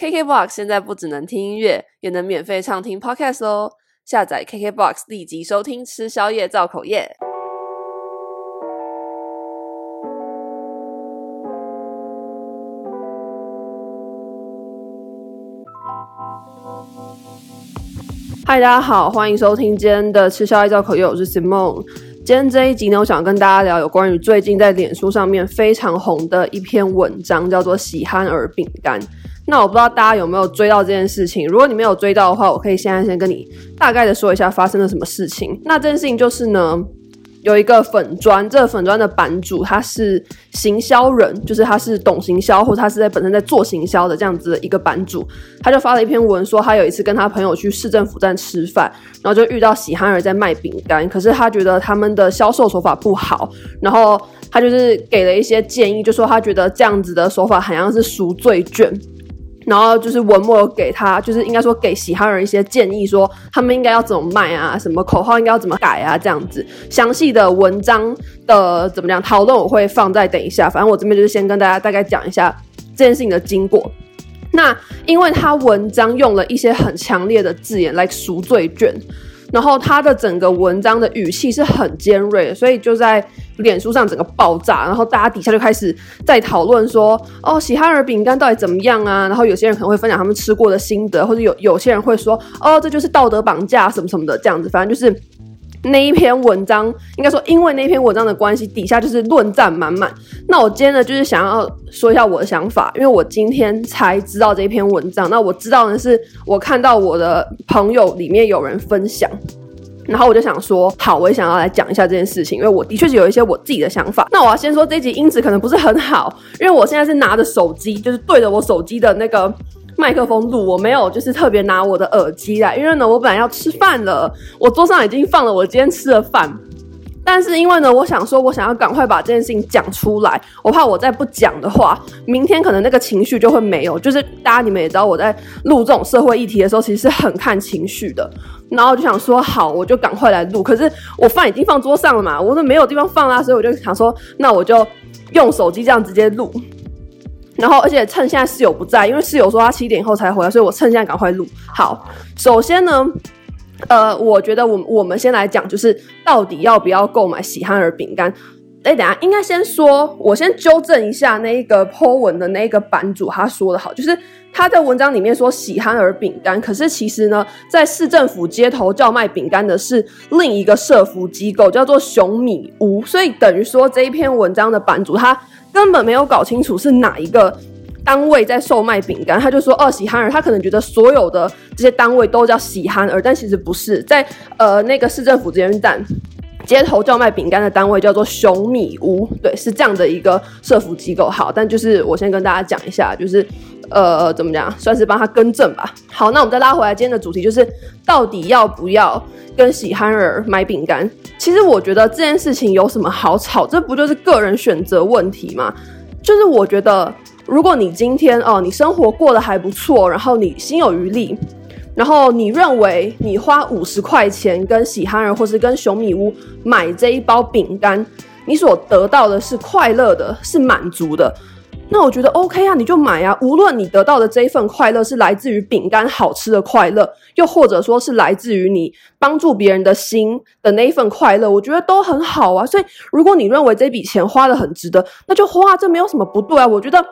KKBOX 现在不只能听音乐，也能免费畅听 Podcast 哦！下载 KKBOX 立即收听，吃宵夜造口业。嗨，大家好，欢迎收听今天的吃宵夜造口业，我是 Simone。今天这一集呢，我想跟大家聊有关于最近在脸书上面非常红的一篇文章，叫做“喜憨儿饼干”。那我不知道大家有没有追到这件事情？如果你没有追到的话，我可以现在先跟你大概的说一下发生了什么事情。那这件事情就是呢。有一个粉专，这个粉专的版主他是行销人，就是他是懂行销，或者他是在本身在做行销的这样子的一个版主，他就发了一篇文说，他有一次跟他朋友去市政府站吃饭，然后就遇到喜憨儿在卖饼干，可是他觉得他们的销售手法不好，然后他就是给了一些建议，就说他觉得这样子的手法好像是赎罪券。然后就是文末给他，就是应该说给喜憨人一些建议，说他们应该要怎么卖啊，什么口号应该要怎么改啊，这样子详细的文章的怎么样讨论，我会放在等一下。反正我这边就是先跟大家大概讲一下这件事情的经过。那因为他文章用了一些很强烈的字眼来赎罪券。然后他的整个文章的语气是很尖锐，所以就在脸书上整个爆炸，然后大家底下就开始在讨论说，哦，喜哈尔饼干到底怎么样啊？然后有些人可能会分享他们吃过的心得，或者有有些人会说，哦，这就是道德绑架什么什么的这样子，反正就是。那一篇文章，应该说，因为那篇文章的关系，底下就是论战满满。那我今天呢，就是想要说一下我的想法，因为我今天才知道这一篇文章。那我知道的是，我看到我的朋友里面有人分享，然后我就想说，好，我也想要来讲一下这件事情，因为我的确是有一些我自己的想法。那我要先说，这集音质可能不是很好，因为我现在是拿着手机，就是对着我手机的那个。麦克风录，我没有就是特别拿我的耳机来，因为呢，我本来要吃饭了，我桌上已经放了我今天吃的饭，但是因为呢，我想说，我想要赶快把这件事情讲出来，我怕我再不讲的话，明天可能那个情绪就会没有。就是大家你们也知道，我在录这种社会议题的时候，其实是很看情绪的。然后就想说，好，我就赶快来录。可是我饭已经放桌上了嘛，我都没有地方放啦，所以我就想说，那我就用手机这样直接录。然后，而且趁现在室友不在，因为室友说他七点以后才回来，所以我趁现在赶快录。好，首先呢，呃，我觉得我我们先来讲，就是到底要不要购买喜憨儿饼干？哎，等下应该先说，我先纠正一下那一个 po 文的那个版主，他说的好，就是他在文章里面说喜憨儿饼干，可是其实呢，在市政府街头叫卖饼干的是另一个社福机构，叫做熊米屋，所以等于说这一篇文章的版主他。根本没有搞清楚是哪一个单位在售卖饼干，他就说二，喜憨儿，他可能觉得所有的这些单位都叫喜憨儿，但其实不是，在呃那个市政府捷运站街头叫卖饼干的单位叫做熊米屋，对，是这样的一个社福机构。好，但就是我先跟大家讲一下，就是呃怎么讲，算是帮他更正吧。好，那我们再拉回来，今天的主题就是到底要不要跟喜憨儿买饼干？其实我觉得这件事情有什么好吵？这不就是个人选择问题吗？就是我觉得，如果你今天哦，你生活过得还不错，然后你心有余力，然后你认为你花五十块钱跟喜憨儿或是跟熊米屋买这一包饼干，你所得到的是快乐的，是满足的。那我觉得 OK 啊，你就买啊。无论你得到的这一份快乐是来自于饼干好吃的快乐，又或者说是来自于你帮助别人的心的那一份快乐，我觉得都很好啊。所以，如果你认为这笔钱花得很值得，那就花，这没有什么不对啊。我觉得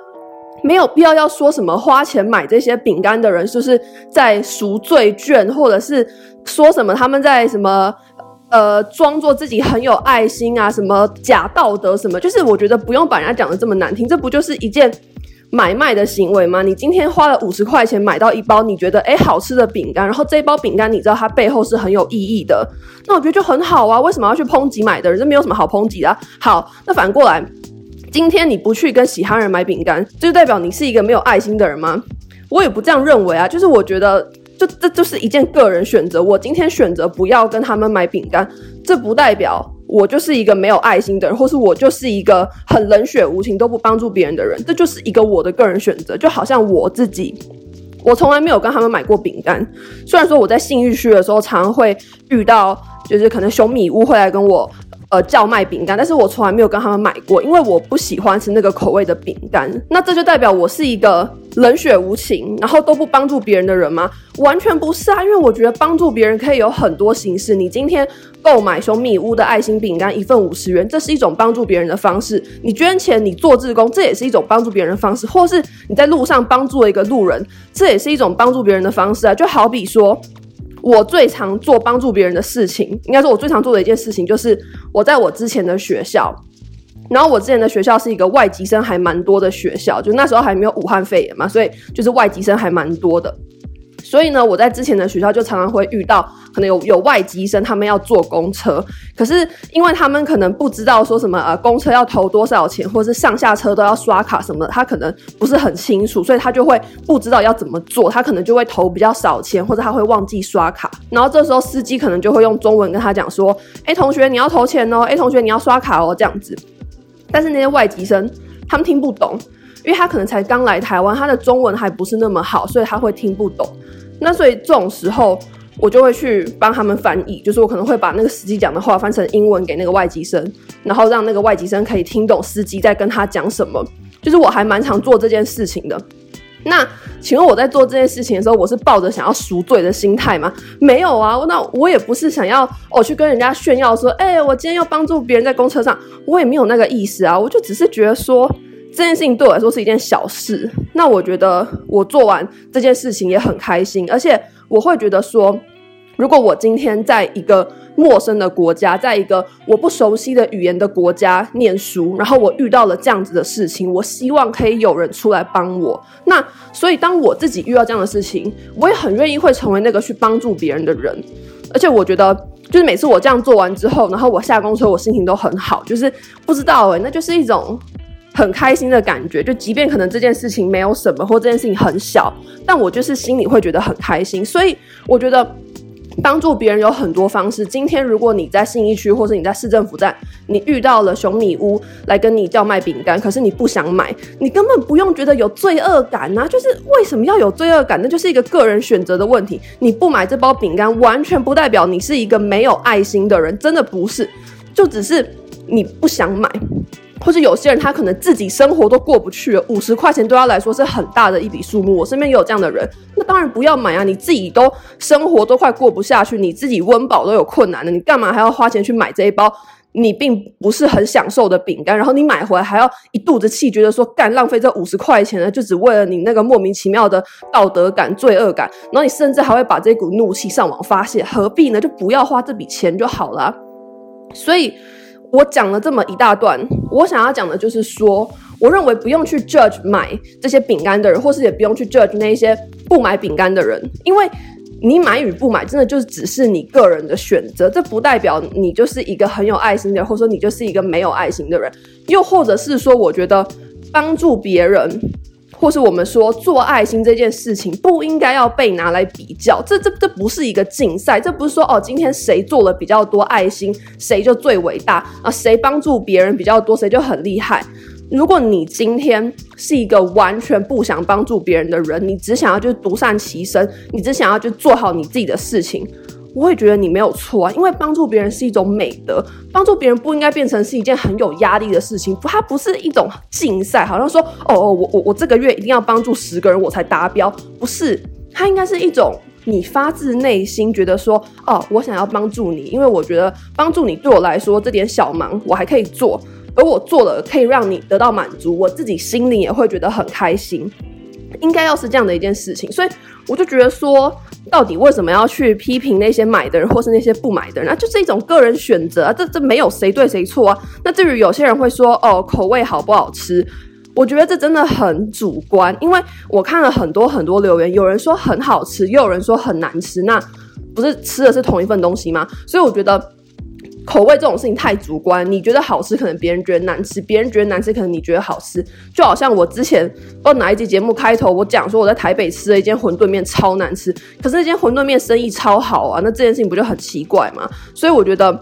没有必要要说什么花钱买这些饼干的人就是在赎罪券，或者是说什么他们在什么。呃，装作自己很有爱心啊，什么假道德什么，就是我觉得不用把人家讲得这么难听，这不就是一件买卖的行为吗？你今天花了五十块钱买到一包你觉得诶好吃的饼干，然后这一包饼干你知道它背后是很有意义的，那我觉得就很好啊。为什么要去抨击买的人？这没有什么好抨击的。好，那反过来，今天你不去跟喜憨人买饼干，就代表你是一个没有爱心的人吗？我也不这样认为啊，就是我觉得。就这就是一件个人选择。我今天选择不要跟他们买饼干，这不代表我就是一个没有爱心的人，或是我就是一个很冷血无情都不帮助别人的人。这就是一个我的个人选择。就好像我自己，我从来没有跟他们买过饼干。虽然说我在性欲区的时候常会遇到，就是可能熊米屋会来跟我呃叫卖饼干，但是我从来没有跟他们买过，因为我不喜欢吃那个口味的饼干。那这就代表我是一个冷血无情，然后都不帮助别人的人吗？完全不是啊，因为我觉得帮助别人可以有很多形式。你今天购买熊米屋的爱心饼干一份五十元，这是一种帮助别人的方式。你捐钱，你做志工，这也是一种帮助别人的方式。或是你在路上帮助了一个路人，这也是一种帮助别人的方式啊。就好比说。我最常做帮助别人的事情，应该说我最常做的一件事情，就是我在我之前的学校，然后我之前的学校是一个外籍生还蛮多的学校，就那时候还没有武汉肺炎嘛，所以就是外籍生还蛮多的。所以呢，我在之前的学校就常常会遇到，可能有有外籍生，他们要坐公车，可是因为他们可能不知道说什么呃，公车要投多少钱，或者是上下车都要刷卡什么，他可能不是很清楚，所以他就会不知道要怎么做，他可能就会投比较少钱，或者他会忘记刷卡，然后这时候司机可能就会用中文跟他讲说，哎，同学你要投钱哦，哎，同学你要刷卡哦，这样子，但是那些外籍生他们听不懂。因为他可能才刚来台湾，他的中文还不是那么好，所以他会听不懂。那所以这种时候，我就会去帮他们翻译，就是我可能会把那个司机讲的话翻成英文给那个外籍生，然后让那个外籍生可以听懂司机在跟他讲什么。就是我还蛮常做这件事情的。那请问我在做这件事情的时候，我是抱着想要赎罪的心态吗？没有啊，那我也不是想要哦去跟人家炫耀说，哎，我今天要帮助别人在公车上，我也没有那个意思啊，我就只是觉得说。这件事情对我来说是一件小事，那我觉得我做完这件事情也很开心，而且我会觉得说，如果我今天在一个陌生的国家，在一个我不熟悉的语言的国家念书，然后我遇到了这样子的事情，我希望可以有人出来帮我。那所以当我自己遇到这样的事情，我也很愿意会成为那个去帮助别人的人，而且我觉得就是每次我这样做完之后，然后我下公车，我心情都很好，就是不知道诶，那就是一种。很开心的感觉，就即便可能这件事情没有什么，或这件事情很小，但我就是心里会觉得很开心。所以我觉得帮助别人有很多方式。今天如果你在信义区，或是你在市政府站，你遇到了熊米屋来跟你叫卖饼干，可是你不想买，你根本不用觉得有罪恶感啊！就是为什么要有罪恶感？那就是一个个人选择的问题。你不买这包饼干，完全不代表你是一个没有爱心的人，真的不是，就只是你不想买。或者有些人他可能自己生活都过不去了，五十块钱对他来说是很大的一笔数目。我身边也有这样的人，那当然不要买啊！你自己都生活都快过不下去，你自己温饱都有困难了，你干嘛还要花钱去买这一包你并不是很享受的饼干？然后你买回来还要一肚子气，觉得说干浪费这五十块钱呢，就只为了你那个莫名其妙的道德感、罪恶感。然后你甚至还会把这股怒气上网发泄，何必呢？就不要花这笔钱就好了。所以。我讲了这么一大段，我想要讲的就是说，我认为不用去 judge 买这些饼干的人，或是也不用去 judge 那些不买饼干的人，因为你买与不买，真的就只是你个人的选择，这不代表你就是一个很有爱心的人，或者说你就是一个没有爱心的人，又或者是说，我觉得帮助别人。或是我们说做爱心这件事情不应该要被拿来比较，这这这不是一个竞赛，这不是说哦，今天谁做了比较多爱心，谁就最伟大啊，谁帮助别人比较多，谁就很厉害。如果你今天是一个完全不想帮助别人的人，你只想要就独善其身，你只想要就做好你自己的事情。我会觉得你没有错啊，因为帮助别人是一种美德，帮助别人不应该变成是一件很有压力的事情，它不是一种竞赛，好像说哦哦，我我我这个月一定要帮助十个人我才达标，不是，它应该是一种你发自内心觉得说哦，我想要帮助你，因为我觉得帮助你对我来说这点小忙我还可以做，而我做了可以让你得到满足，我自己心里也会觉得很开心，应该要是这样的一件事情，所以我就觉得说。到底为什么要去批评那些买的人，或是那些不买的人？那就是一种个人选择啊，这这没有谁对谁错啊。那至于有些人会说，哦，口味好不好吃？我觉得这真的很主观，因为我看了很多很多留言，有人说很好吃，又有人说很难吃，那不是吃的是同一份东西吗？所以我觉得。口味这种事情太主观，你觉得好吃，可能别人觉得难吃；别人觉得难吃，可能你觉得好吃。就好像我之前不哪一集节目开头，我讲说我在台北吃了一间馄饨面超难吃，可是那间馄饨面生意超好啊，那这件事情不就很奇怪吗？所以我觉得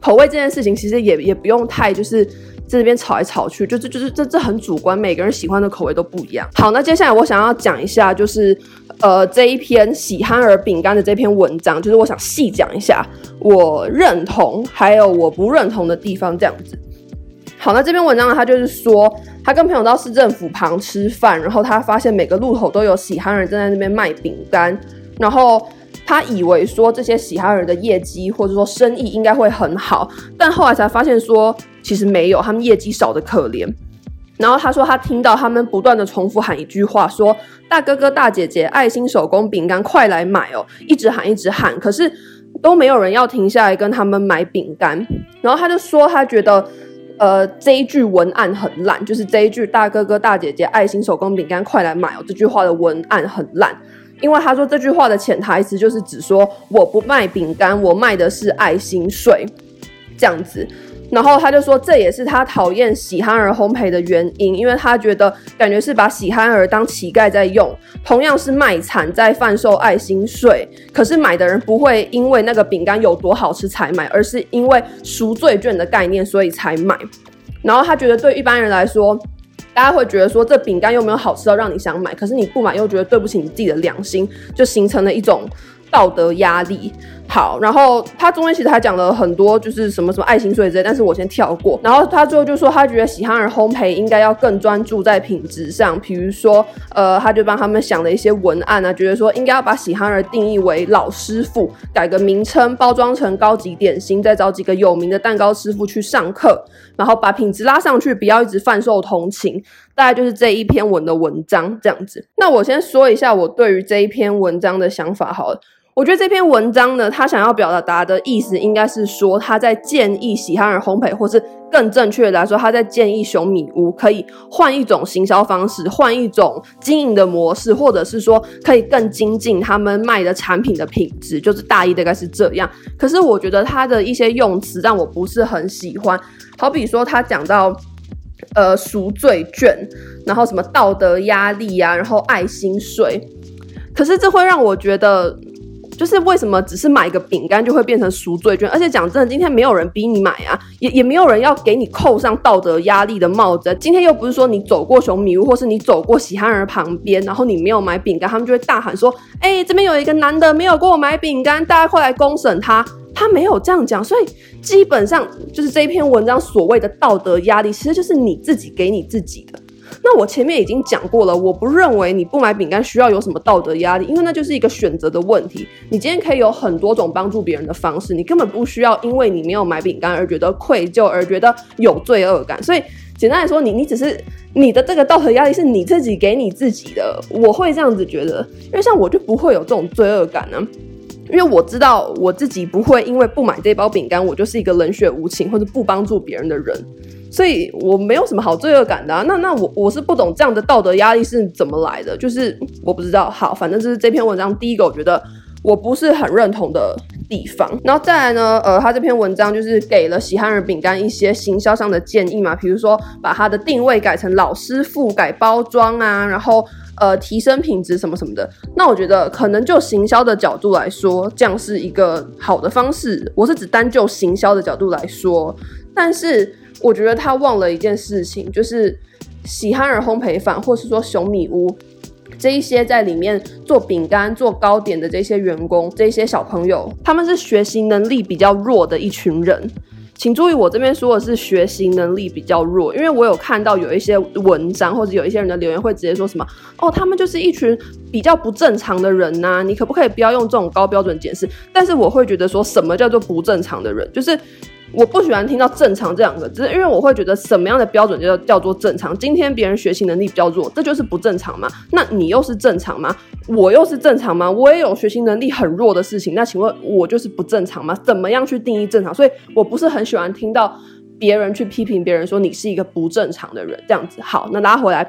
口味这件事情其实也也不用太就是在这边吵来吵去，就是就是这这很主观，每个人喜欢的口味都不一样。好，那接下来我想要讲一下就是。呃，这一篇喜憨儿饼干的这篇文章，就是我想细讲一下我认同还有我不认同的地方，这样子。好，那这篇文章呢，他就是说，他跟朋友到市政府旁吃饭，然后他发现每个路口都有喜憨儿正在那边卖饼干，然后他以为说这些喜憨儿的业绩或者说生意应该会很好，但后来才发现说其实没有，他们业绩少的可怜。然后他说，他听到他们不断的重复喊一句话，说：“大哥哥、大姐姐，爱心手工饼干，快来买哦！”一直喊，一直喊，可是都没有人要停下来跟他们买饼干。然后他就说，他觉得，呃，这一句文案很烂，就是这一句“大哥哥、大姐姐，爱心手工饼干，快来买哦”这句话的文案很烂，因为他说这句话的潜台词就是指说，我不卖饼干，我卖的是爱心税，这样子。然后他就说，这也是他讨厌喜憨儿烘焙的原因，因为他觉得感觉是把喜憨儿当乞丐在用，同样是卖惨在贩售爱心税，可是买的人不会因为那个饼干有多好吃才买，而是因为赎罪券的概念所以才买。然后他觉得对一般人来说，大家会觉得说这饼干又没有好吃到让你想买，可是你不买又觉得对不起你自己的良心，就形成了一种道德压力。好，然后他中间其实还讲了很多，就是什么什么爱心税之类，但是我先跳过。然后他最后就说，他觉得喜憨儿烘焙应该要更专注在品质上，比如说，呃，他就帮他们想了一些文案啊，觉得说应该要把喜憨儿定义为老师傅，改个名称，包装成高级点心，再找几个有名的蛋糕师傅去上课，然后把品质拉上去，不要一直贩售同情。大概就是这一篇文的文章这样子。那我先说一下我对于这一篇文章的想法好了。我觉得这篇文章呢，他想要表达的意思应该是说，他在建议喜憨儿烘焙，或是更正确的来说，他在建议熊米屋可以换一种行销方式，换一种经营的模式，或者是说可以更精进他们卖的产品的品质，就是大意大概是这样。可是我觉得他的一些用词让我不是很喜欢，好比说他讲到呃赎罪券，然后什么道德压力啊，然后爱心税，可是这会让我觉得。就是为什么只是买一个饼干就会变成赎罪券？而且讲真的，今天没有人逼你买啊，也也没有人要给你扣上道德压力的帽子。今天又不是说你走过熊米屋，或是你走过喜憨儿旁边，然后你没有买饼干，他们就会大喊说：“哎、这边有一个男的没有给我买饼干，大家快来公审他。”他没有这样讲，所以基本上就是这一篇文章所谓的道德压力，其实就是你自己给你自己的。那我前面已经讲过了，我不认为你不买饼干需要有什么道德压力，因为那就是一个选择的问题。你今天可以有很多种帮助别人的方式，你根本不需要因为你没有买饼干而觉得愧疚，而觉得有罪恶感。所以简单来说，你你只是你的这个道德压力是你自己给你自己的，我会这样子觉得，因为像我就不会有这种罪恶感呢、因为我知道我自己不会因为不买这包饼干，我就是一个冷血无情或者不帮助别人的人。所以我没有什么好罪恶感的啊，那那我我是不懂这样的道德压力是怎么来的，就是我不知道。好，反正这是这篇文章第一个我觉得我不是很认同的地方。然后再来呢，呃，他这篇文章就是给了喜憨儿饼干一些行销上的建议嘛，比如说把它的定位改成老师傅，改包装啊，然后呃提升品质什么什么的。那我觉得可能就行销的角度来说，这样是一个好的方式。我是指单就行销的角度来说，但是。我觉得他忘了一件事情，就是喜憨儿烘焙坊，或是说熊米屋这一些在里面做饼干、做糕点的这些员工、这些小朋友，他们是学习能力比较弱的一群人。请注意，我这边说的是学习能力比较弱，因为我有看到有一些文章或者有一些人的留言会直接说什么：“哦，他们就是一群比较不正常的人呐，你可不可以不要用这种高标准检视？”但是我会觉得说什么叫做不正常的人，就是。我不喜欢听到“正常”这两个字，因为我会觉得什么样的标准就叫叫做正常。今天别人学习能力比较弱，这就是不正常吗？那你又是正常吗？我又是正常吗？我也有学习能力很弱的事情，那请问我就是不正常吗？怎么样去定义正常？所以我不是很喜欢听到别人去批评别人说你是一个不正常的人这样子。好，那拉回来。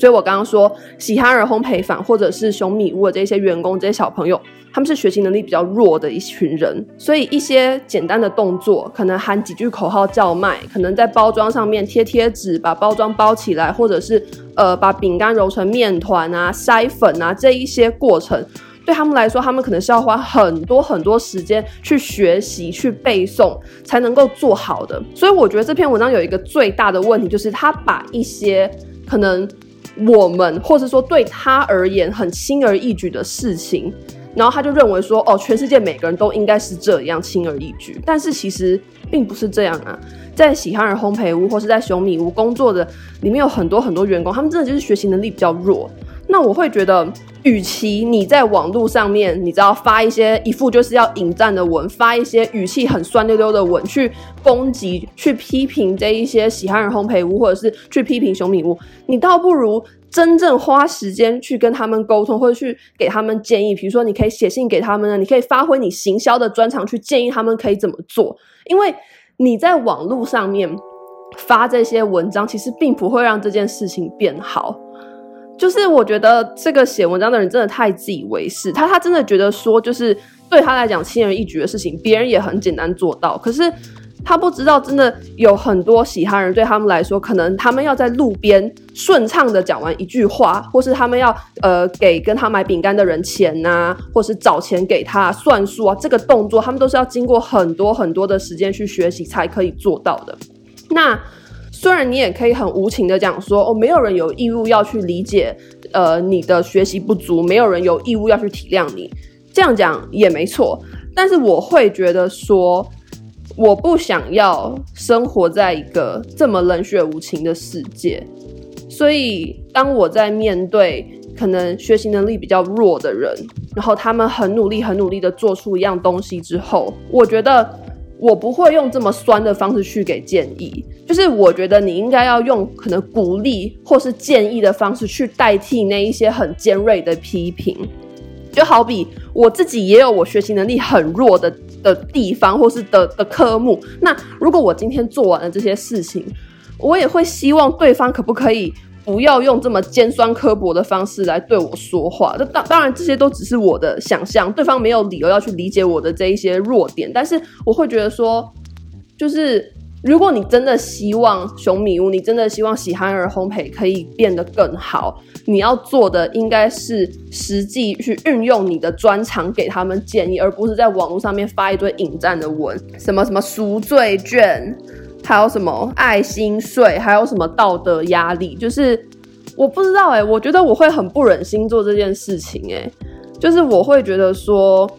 所以我刚刚说，喜憨儿烘焙坊或者是熊米屋的这些员工、这些小朋友，他们是学习能力比较弱的一群人，所以一些简单的动作，可能喊几句口号叫卖，可能在包装上面贴贴纸，把包装包起来，或者是呃把饼干揉成面团啊、筛粉啊这一些过程，对他们来说，他们可能是要花很多很多时间去学习、去背诵，才能够做好的。所以我觉得这篇文章有一个最大的问题，就是他把一些可能。我们，或是说对他而言很轻而易举的事情，然后他就认为说，哦，全世界每个人都应该是这样轻而易举。但是其实并不是这样啊，在喜憨儿烘焙屋或是在熊米屋工作的里面有很多很多员工，他们真的就是学习能力比较弱。那我会觉得，与其你在网络上面，你知道发一些一副就是要引战的文，发一些语气很酸溜溜的文去攻击、去批评这一些喜憨儿烘焙屋，或者是去批评熊米屋，你倒不如真正花时间去跟他们沟通，或者去给他们建议。比如说，你可以写信给他们呢，你可以发挥你行销的专长去建议他们可以怎么做。因为你在网络上面发这些文章，其实并不会让这件事情变好。就是我觉得这个写文章的人真的太自以为是，他他真的觉得说，就是对他来讲轻而易举的事情，别人也很简单做到。可是他不知道，真的有很多喜憨人对他们来说，可能他们要在路边顺畅的讲完一句话，或是他们要呃给跟他买饼干的人钱呐、或是找钱给他算数啊，这个动作他们都是要经过很多很多的时间去学习才可以做到的。那。虽然你也可以很无情的讲说，哦，没有人有义务要去理解，呃，你的学习不足，没有人有义务要去体谅你，这样讲也没错。但是我会觉得说，我不想要生活在一个这么冷血无情的世界。所以，当我在面对可能学习能力比较弱的人，然后他们很努力、很努力的做出一样东西之后，我觉得。我不会用这么酸的方式去给建议，就是我觉得你应该要用可能鼓励或是建议的方式去代替那一些很尖锐的批评。就好比我自己也有我学习能力很弱的的地方，或是的的科目。那如果我今天做完了这些事情，我也会希望对方可不可以。不要用这么尖酸刻薄的方式来对我说话。这当当然，这些都只是我的想象，对方没有理由要去理解我的这一些弱点。但是我会觉得说，就是如果你真的希望熊米屋，你真的希望喜憨儿烘焙可以变得更好，你要做的应该是实际去运用你的专长给他们建议，而不是在网络上面发一堆引战的文，什么什么赎罪券。还有什么爱心税？还有什么道德压力？就是我不知道哎、我觉得我会很不忍心做这件事情哎、就是我会觉得说，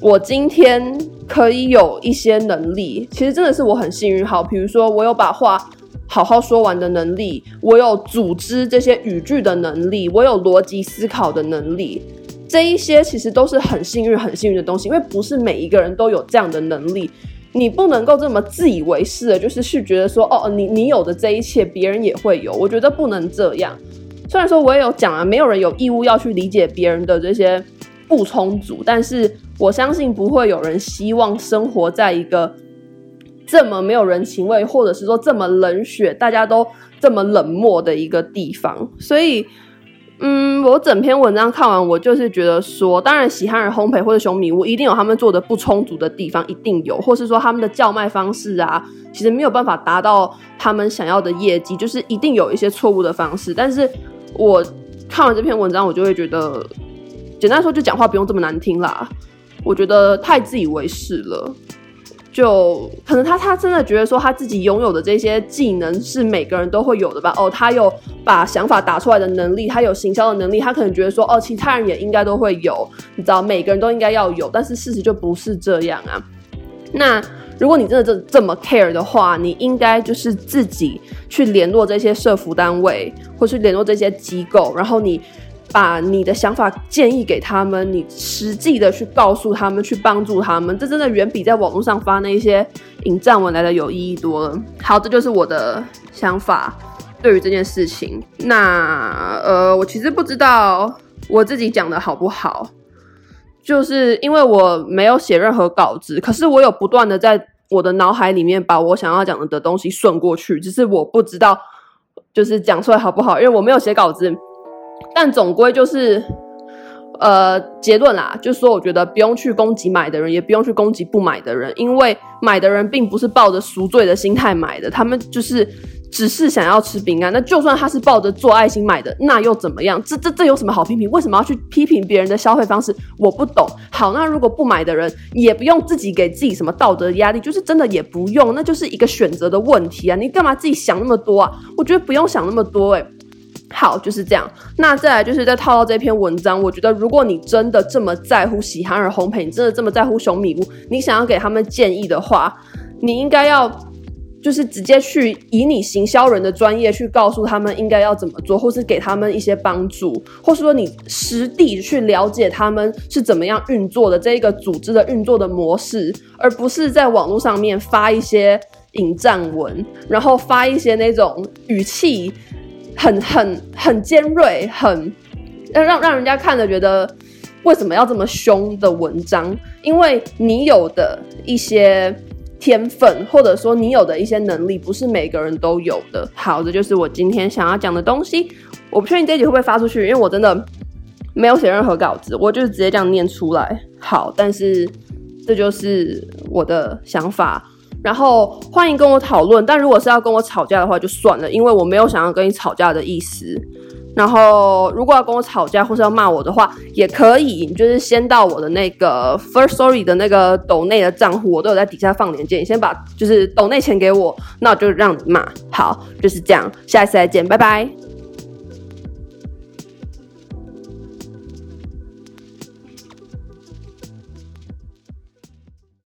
我今天可以有一些能力，其实真的是我很幸运。好，比如说我有把话好好说完的能力，我有组织这些语句的能力，我有逻辑思考的能力，这一些其实都是很幸运、很幸运的东西，因为不是每一个人都有这样的能力。你不能够这么自以为是的，就是去觉得说，哦，你你有的这一切，别人也会有。我觉得不能这样。虽然说我也有讲啊，没有人有义务要去理解别人的这些不充足，但是我相信不会有人希望生活在一个这么没有人情味，或者是说这么冷血，大家都这么冷漠的一个地方。所以。嗯，我整篇文章看完，我就是觉得说，当然喜憨人烘焙或者熊米屋一定有他们做的不充足的地方，一定有，或是说他们的叫卖方式啊，其实没有办法达到他们想要的业绩，就是一定有一些错误的方式。但是我看完这篇文章，我就会觉得，简单说就讲话不用这么难听啦，我觉得太自以为是了。就可能他他真的觉得说他自己拥有的这些技能是每个人都会有的吧？哦，他有把想法打出来的能力，他有行销的能力，他可能觉得说哦，其他人也应该都会有，你知道，每个人都应该要有。但是事实就不是这样啊。那如果你真的这这么 care 的话，你应该就是自己去联络这些社福单位，或是联络这些机构，然后你。把你的想法建议给他们，你实际的去告诉他们，去帮助他们，这真的远比在网络上发那一些引战文来的有意义多了。好，这就是我的想法对于这件事情。那呃，我其实不知道我自己讲的好不好，就是因为我没有写任何稿子，可是我有不断的在我的脑海里面把我想要讲的东西顺过去，只是我不知道就是讲出来好不好，因为我没有写稿子。但总归就是，呃，结论啦，就是说，我觉得不用去攻击买的人，也不用去攻击不买的人，因为买的人并不是抱着赎罪的心态买的，他们就是只是想要吃饼干。那就算他是抱着做爱心买的，那又怎么样？这这这有什么好批评？为什么要去批评别人的消费方式？我不懂。好，那如果不买的人，也不用自己给自己什么道德压力，就是真的也不用，那就是一个选择的问题啊！你干嘛自己想那么多啊？我觉得不用想那么多，欸，诶好，就是这样。那再来就是再套到这篇文章，我觉得如果你真的这么在乎喜憨儿烘焙，你真的这么在乎熊米屋，你想要给他们建议的话，你应该要就是直接去以你行销人的专业去告诉他们应该要怎么做，或是给他们一些帮助，或是说你实地去了解他们是怎么样运作的这一个组织的运作的模式，而不是在网络上面发一些引战文，然后发一些那种语气。很很很尖锐，很让让让人家看了觉得为什么要这么凶的文章？因为你有的一些天分，或者说你有的一些能力，不是每个人都有的。好，这就是我今天想要讲的东西。我不确定这一集会不会发出去，因为我真的没有写任何稿子，我就是直接这样念出来。好，但是这就是我的想法。然后欢迎跟我讨论，但如果是要跟我吵架的话，就算了，因为我没有想要跟你吵架的意思。然后如果要跟我吵架或是要骂我的话，也可以，你就是先到我的那个 Firstory 的那个抖内的账户，我都有在底下放链接，你先把就是抖内钱给我，那我就让你骂。好，就是这样，下一次再见，拜拜。